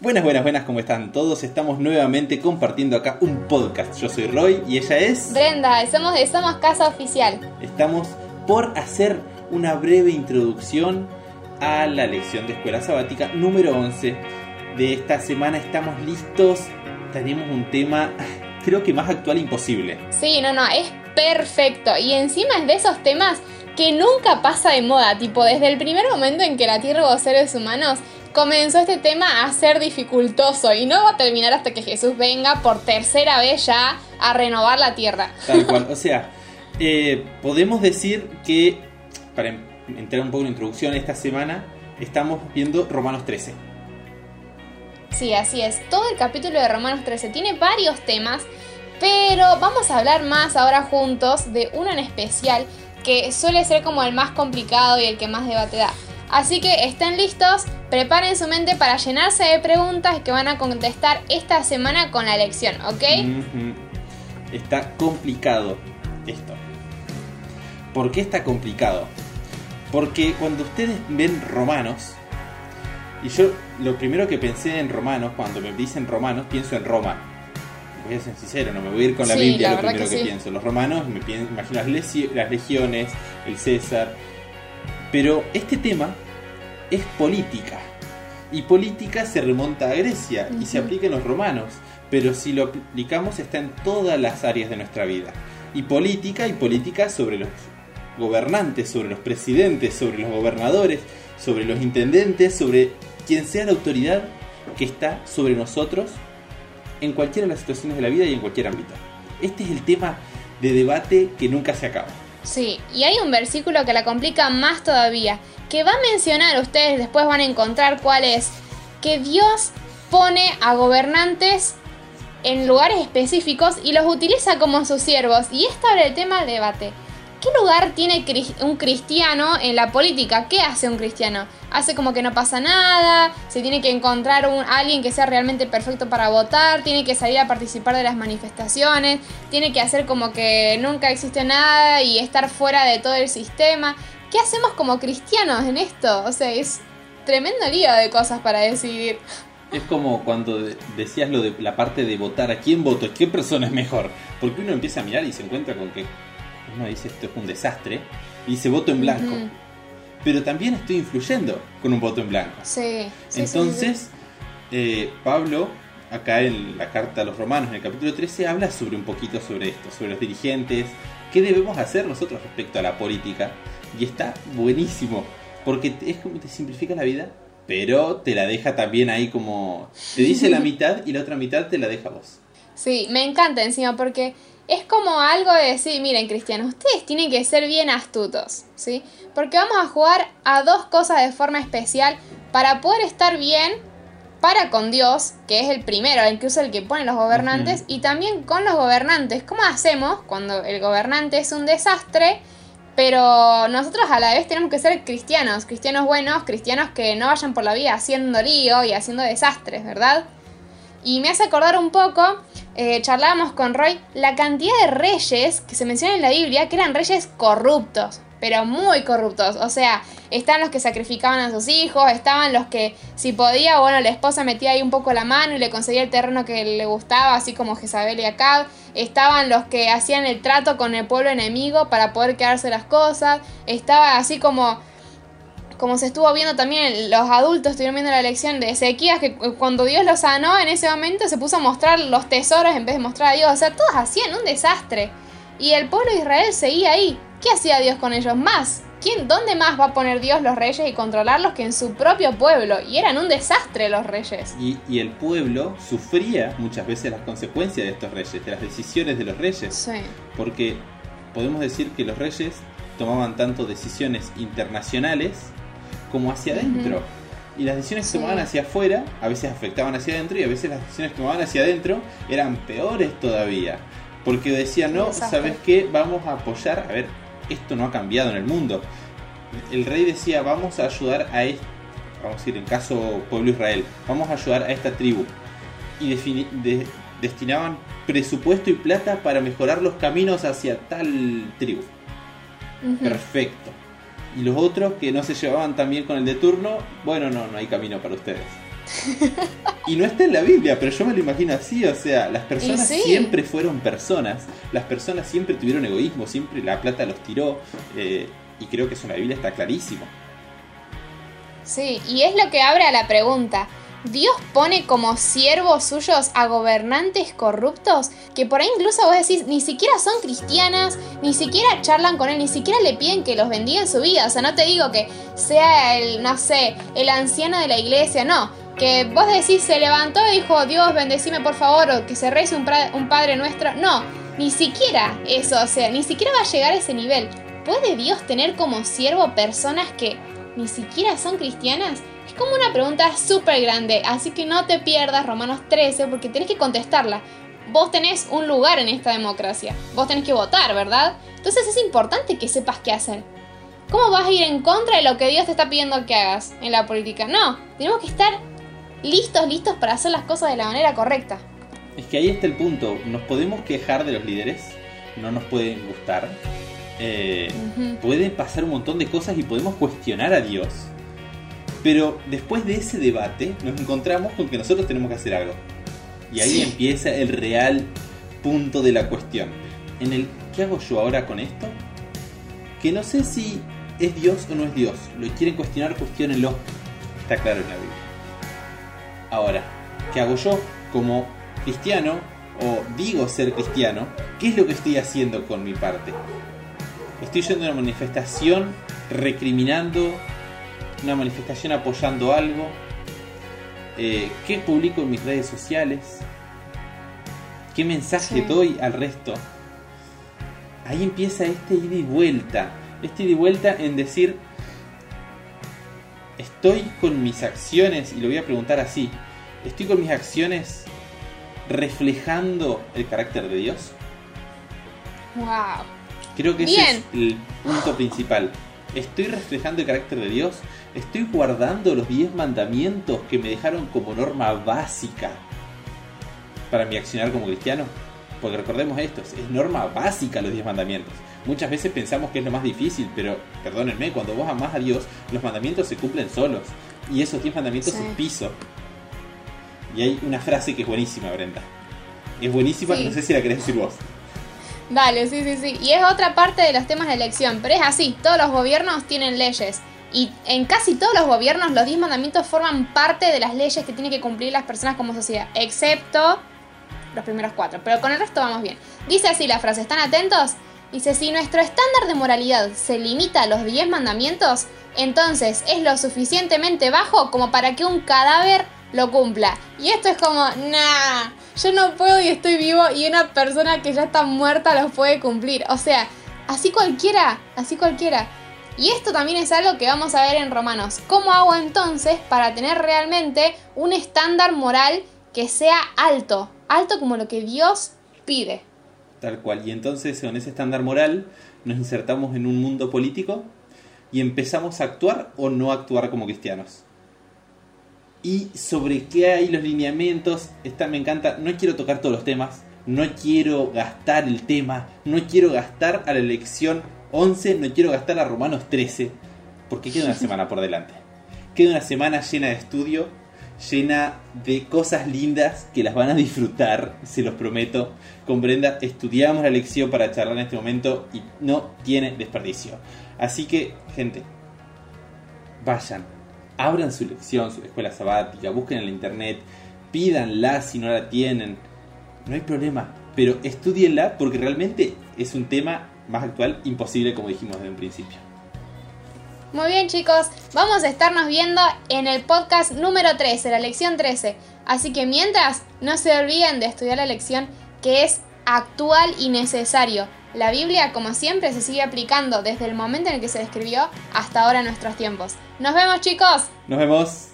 Buenas, buenas, buenas, ¿cómo están todos? Estamos nuevamente compartiendo acá un podcast. Yo soy Roy y ella es... Brenda, somos de Somos Casa Oficial. Estamos por hacer una breve introducción a la lección de escuela sabática número 11 de esta semana. Estamos listos, tenemos un tema creo que más actual imposible. Sí, no, no, es perfecto. Y encima es de esos temas que nunca pasa de moda, tipo desde el primer momento en que la Tierra hubo seres humanos, comenzó este tema a ser dificultoso y no va a terminar hasta que Jesús venga por tercera vez ya a renovar la Tierra. Tal cual, o sea, eh, podemos decir que, para entrar un poco en la introducción, esta semana estamos viendo Romanos 13. Sí, así es. Todo el capítulo de Romanos 13 tiene varios temas, pero vamos a hablar más ahora juntos de uno en especial que suele ser como el más complicado y el que más debate da. Así que estén listos, preparen su mente para llenarse de preguntas que van a contestar esta semana con la lección, ¿ok? Está complicado esto. ¿Por qué está complicado? Porque cuando ustedes ven romanos, y yo lo primero que pensé en romanos, cuando me dicen romanos, pienso en Roma. Voy a ser sincero, no me voy a ir con la Biblia, lo primero que, pienso. Los romanos, me imagino las legiones, el César, pero este tema es política. Y política se remonta a Grecia y se aplica en los romanos. Pero si lo aplicamos está en todas las áreas de nuestra vida. Y política y política sobre los gobernantes, sobre los presidentes, sobre los gobernadores, sobre los intendentes, sobre quien sea la autoridad que está sobre nosotros en cualquiera de las situaciones de la vida y en cualquier ámbito. Este es el tema de debate que nunca se acaba. Sí, y hay un versículo que la complica más todavía, que va a mencionar, ustedes después van a encontrar cuál es, que Dios pone a gobernantes en lugares específicos y los utiliza como sus siervos. Y esto abre el tema del debate. ¿Qué lugar tiene un cristiano en la política? ¿Qué hace un cristiano? Hace como que no pasa nada, se tiene que encontrar un, alguien que sea realmente perfecto para votar, tiene que salir a participar de las manifestaciones, tiene que hacer como que nunca existe nada y estar fuera de todo el sistema. ¿Qué hacemos como cristianos en esto? O sea, es tremendo lío de cosas para decidir. Es como cuando decías lo de la parte de votar, ¿a quién voto? ¿Qué persona es mejor? Porque uno empieza a mirar y se encuentra con que uno dice esto es un desastre y dice voto en blanco. Pero también estoy influyendo con un voto en blanco. Sí. Entonces, eh, Pablo, acá en la carta a los romanos, en el capítulo 13, habla sobre un poquito sobre esto, sobre los dirigentes, qué debemos hacer nosotros respecto a la política. Y está buenísimo, porque es como te simplifica la vida, pero te la deja también ahí como... Te dice la mitad y la otra mitad te la deja vos. Sí, me encanta encima porque es como algo de decir, miren cristianos, ustedes tienen que ser bien astutos, ¿sí? Porque vamos a jugar a dos cosas de forma especial para poder estar bien para con Dios, que es el primero, incluso el que pone los gobernantes, y también con los gobernantes. ¿Cómo hacemos cuando el gobernante es un desastre? Pero nosotros a la vez tenemos que ser cristianos, cristianos buenos, cristianos que no vayan por la vida haciendo lío y haciendo desastres, ¿verdad? Y me hace acordar un poco, eh, charlábamos con Roy, la cantidad de reyes que se menciona en la Biblia que eran reyes corruptos, pero muy corruptos. O sea, están los que sacrificaban a sus hijos, estaban los que si podía, bueno, la esposa metía ahí un poco la mano y le conseguía el terreno que le gustaba, así como Jezabel y Acab. Estaban los que hacían el trato con el pueblo enemigo para poder quedarse las cosas. Estaba así como como se estuvo viendo también, los adultos estuvieron viendo la lección de Ezequías, que cuando Dios los sanó en ese momento se puso a mostrar los tesoros en vez de mostrar a Dios. O sea, todos hacían un desastre. Y el pueblo de Israel seguía ahí. ¿Qué hacía Dios con ellos? Más. ¿Quién, ¿Dónde más va a poner Dios los reyes y controlarlos que en su propio pueblo? Y eran un desastre los reyes. Y, y el pueblo sufría muchas veces las consecuencias de estos reyes, de las decisiones de los reyes. Sí. Porque podemos decir que los reyes tomaban tanto decisiones internacionales como hacia adentro. Y las decisiones que tomaban hacia afuera a veces afectaban hacia adentro y a veces las decisiones que tomaban hacia adentro eran peores todavía. Porque decían, no, ¿sabes qué? Vamos a apoyar, a ver, esto no ha cambiado en el mundo. El rey decía, vamos a ayudar a este, vamos a ir en caso pueblo Israel, vamos a ayudar a esta tribu. Y destinaban presupuesto y plata para mejorar los caminos hacia tal tribu. Perfecto. Y los otros que no se llevaban tan bien con el de turno, bueno, no, no hay camino para ustedes. Y no está en la Biblia, pero yo me lo imagino así, o sea, las personas sí. siempre fueron personas, las personas siempre tuvieron egoísmo, siempre la plata los tiró, eh, y creo que eso en la Biblia está clarísimo. Sí, y es lo que abre a la pregunta. ¿Dios pone como siervos suyos a gobernantes corruptos que por ahí incluso vos decís ni siquiera son cristianas, ni siquiera charlan con él, ni siquiera le piden que los bendiga en su vida? O sea, no te digo que sea el, no sé, el anciano de la iglesia, no. Que vos decís se levantó y dijo Dios bendecime por favor o que se rece un, un Padre nuestro. No, ni siquiera eso, o sea, ni siquiera va a llegar a ese nivel. ¿Puede Dios tener como siervo personas que ni siquiera son cristianas? Es como una pregunta súper grande, así que no te pierdas Romanos 13 porque tenés que contestarla. Vos tenés un lugar en esta democracia, vos tenés que votar, ¿verdad? Entonces es importante que sepas qué hacer. ¿Cómo vas a ir en contra de lo que Dios te está pidiendo que hagas en la política? No, tenemos que estar listos, listos para hacer las cosas de la manera correcta. Es que ahí está el punto, nos podemos quejar de los líderes, no nos pueden gustar, eh, pueden pasar un montón de cosas y podemos cuestionar a Dios. Pero después de ese debate nos encontramos con que nosotros tenemos que hacer algo. Y ahí Sí. empieza el real punto de la cuestión. En el ¿qué hago yo ahora con esto? Que no sé si es Dios o no es Dios. Lo quieren cuestionar, cuestionenlo. Está claro en la Biblia. Ahora, ¿qué hago yo como cristiano o digo ser cristiano? ¿Qué es lo que estoy haciendo con mi parte? Estoy yendo a una manifestación recriminando, una manifestación apoyando algo. Eh, ¿Qué publico en mis redes sociales? ¿Qué mensaje Sí. doy al resto? Ahí empieza este ida y vuelta. Este ida y vuelta en decir, estoy con mis acciones, y lo voy a preguntar así, estoy con mis acciones reflejando el carácter de Dios. Wow. Creo que ese es el punto principal. Estoy reflejando el carácter de Dios. Estoy guardando los 10 mandamientos que me dejaron como norma básica para mi accionar como cristiano. Porque recordemos esto, es norma básica los 10 mandamientos. Muchas veces pensamos que es lo más difícil, pero perdónenme, cuando vos amás a Dios, los mandamientos se cumplen solos. Y esos 10 mandamientos Sí. es piso. Y hay una frase que es buenísima, Brenda. Es buenísima, Sí. no sé si la querés decir vos. Dale, sí, sí, sí. Y es otra parte de los temas de elección, pero es así, todos los gobiernos tienen leyes. Y en casi todos los gobiernos los 10 mandamientos forman parte de las leyes que tienen que cumplir las personas como sociedad, excepto los primeros cuatro, pero con el resto vamos bien. Dice así la frase, ¿están atentos? Dice, si nuestro estándar de moralidad se limita a los 10 mandamientos, entonces es lo suficientemente bajo como para que un cadáver lo cumpla. Y esto es como, nah, yo no puedo y estoy vivo y una persona que ya está muerta los puede cumplir. O sea, así cualquiera, así cualquiera. Y esto también es algo que vamos a ver en Romanos. ¿Cómo hago entonces para tener realmente un estándar moral que sea alto? Alto como lo que Dios pide. Tal cual. Y entonces con ese estándar moral nos insertamos en un mundo político y empezamos a actuar o no actuar como cristianos. Y sobre qué hay los lineamientos, esta me encanta, no quiero tocar todos los temas, no quiero gastar el tema, no quiero gastar a la elección 11, no quiero gastar a Romanos 13, porque queda una semana por delante. Queda una semana llena de estudio, llena de cosas lindas que las van a disfrutar, se los prometo. Con Brenda estudiamos la lección para charlar en este momento y no tiene desperdicio. Así que, gente, vayan, abran su lección, su escuela sabática, busquen en la internet, pídanla si no la tienen, no hay problema, pero estudienla porque realmente es un tema más actual, imposible como dijimos desde un principio. Muy bien chicos, vamos a estarnos viendo en el podcast número 13, la lección 13. Así que mientras, no se olviden de estudiar la lección que es actual y necesario. La Biblia, como siempre, se sigue aplicando desde el momento en el que se escribió hasta ahora en nuestros tiempos. Nos vemos chicos. Nos vemos.